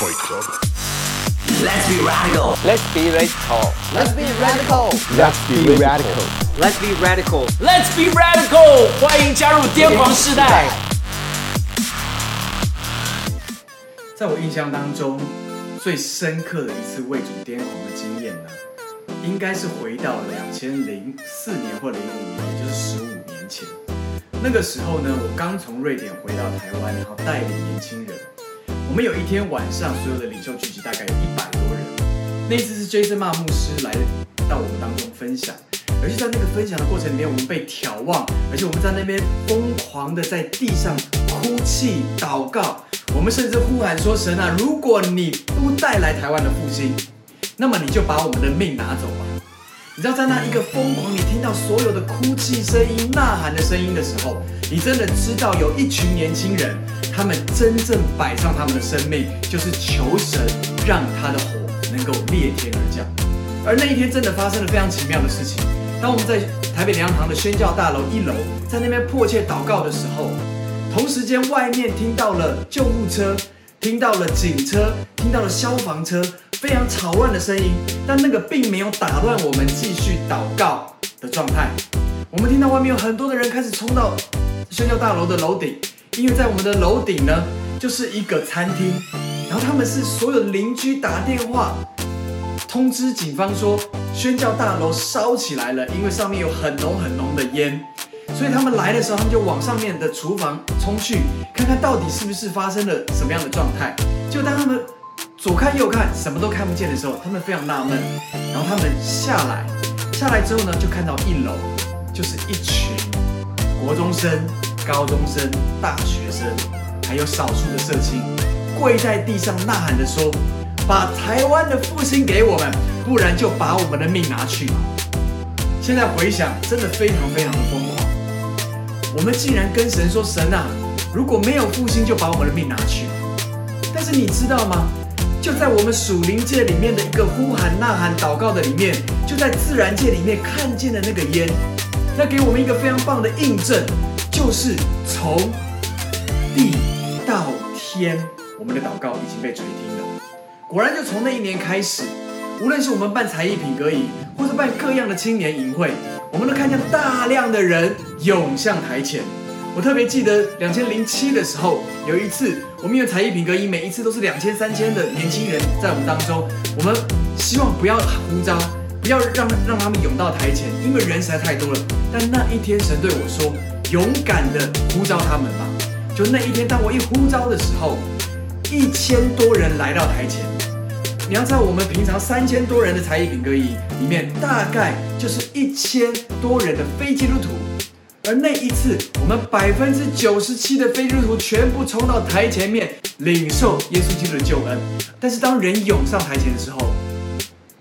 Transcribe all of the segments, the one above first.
Let's be radical. Let's be radical. Let's be radical. Let's be radical. Let's be radical. Let's be radical. 欢迎加入癫狂世代。在我印象当中，最深刻的一次为主癫狂的经验呢，应该是回到两千零四年或零五年，也就是十五年前。那个时候呢，我刚从瑞典回到台湾，然后带领年轻人。我们有一天晚上，所有的领袖聚集，大概有一百多人。那一次是 Jason Ma 牧师来到我们当中分享，而且在那个分享的过程里面，我们被眺望，而且我们在那边疯狂的在地上哭泣祷告。我们甚至呼喊说：“神啊，如果你不带来台湾的复兴，那么你就把我们的命拿走吧。”你知道，在那一个疯狂，的到所有的哭泣声音、呐喊的声音的时候，你真的知道有一群年轻人，他们真正摆上他们的生命，就是求神让他的火能够裂天而降。而那一天真的发生了非常奇妙的事情。当我们在台北粮堂的宣教大楼一楼，在那边迫切祷告的时候，同时间外面听到了救护车，听到了警车，听到了消防车。非常吵乱的声音，但那个并没有打乱我们继续祷告的状态。我们听到外面有很多的人开始冲到宣教大楼的楼顶，因为在我们的楼顶呢，就是一个餐厅。然后他们是所有的邻居打电话通知警方说，宣教大楼烧起来了，因为上面有很浓很浓的烟。所以他们来的时候，他们就往上面的厨房冲去，看看到底是不是发生了什么样的状态。就当他们。左看右看，什么都看不见的时候，他们非常纳闷。然后他们下来，下来之后呢，就看到一楼就是一群国中生、高中生、大学生，还有少数的社青，跪在地上呐喊着说：“把台湾的复兴给我们，不然就把我们的命拿去。”现在回想，真的非常非常的疯狂。我们竟然跟神说：“神啊，如果没有复兴，就把我们的命拿去。”但是你知道吗？就在我们属灵界里面的一个呼喊、呐喊、祷告的里面，就在自然界里面看见的那个烟，那给我们一个非常棒的印证，就是从地到天，我们的祷告已经被垂听了。果然，就从那一年开始，无论是我们办才艺品格营，或是办各样的青年营会，我们都看见大量的人涌向台前。我特别记得两千零七的时候，有一次我们有才艺品格营，每一次都是两千三千的年轻人在我们当中。我们希望不要呼召，不要让让他们涌到台前，因为人实在太多了。但那一天神对我说：“勇敢的呼召他们吧。”就那一天，当我一呼召的时候，一千多人来到台前。你要知道，我们平常三千多人的才艺品格营里面，大概就是一千多人的非基督徒。而那一次，我们百分之九十七的非基督徒全部冲到台前面领受耶稣基督的救恩。但是当人涌上台前的时候，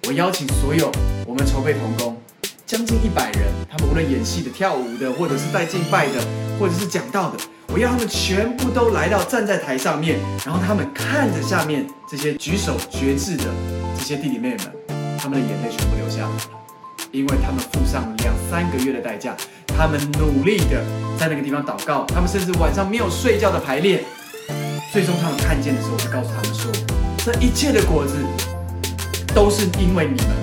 我邀请所有我们筹备同工将近一百人，他们无论演戏的、跳舞的，或者是带敬拜的，或者是讲道的，我要他们全部都来到站在台上面，然后他们看着下面这些举手决志的这些弟弟妹妹们，他们的眼泪全部流下来了，因为他们付上两三个月的代价。他们努力的在那个地方祷告，他们甚至晚上没有睡觉的排练。最终他们看见的时候，就告诉他们说：这一切的果子都是因为你们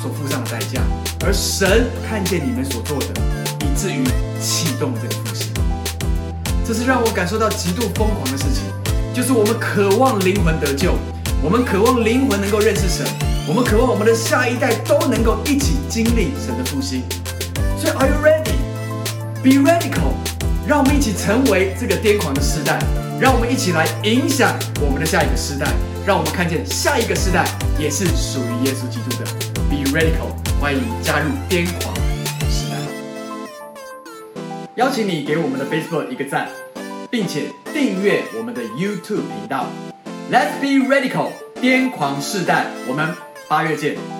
所付上的代价，而神看见你们所做的，以至于启动了这个复兴。这是让我感受到极度疯狂的事情，就是我们渴望灵魂得救，我们渴望灵魂能够认识神，我们渴望我们的下一代都能够一起经历神的复兴。所以，Are you ready? Be radical，让我们一起成为这个癫狂的时代，让我们一起来影响我们的下一个时代，让我们看见下一个时代也是属于耶稣基督的。Be radical，欢迎加入癫狂时代。邀请你给我们的 Facebook 一个赞，并且订阅我们的 YouTube 频道。Let's be radical，癫狂世代，我们八月见。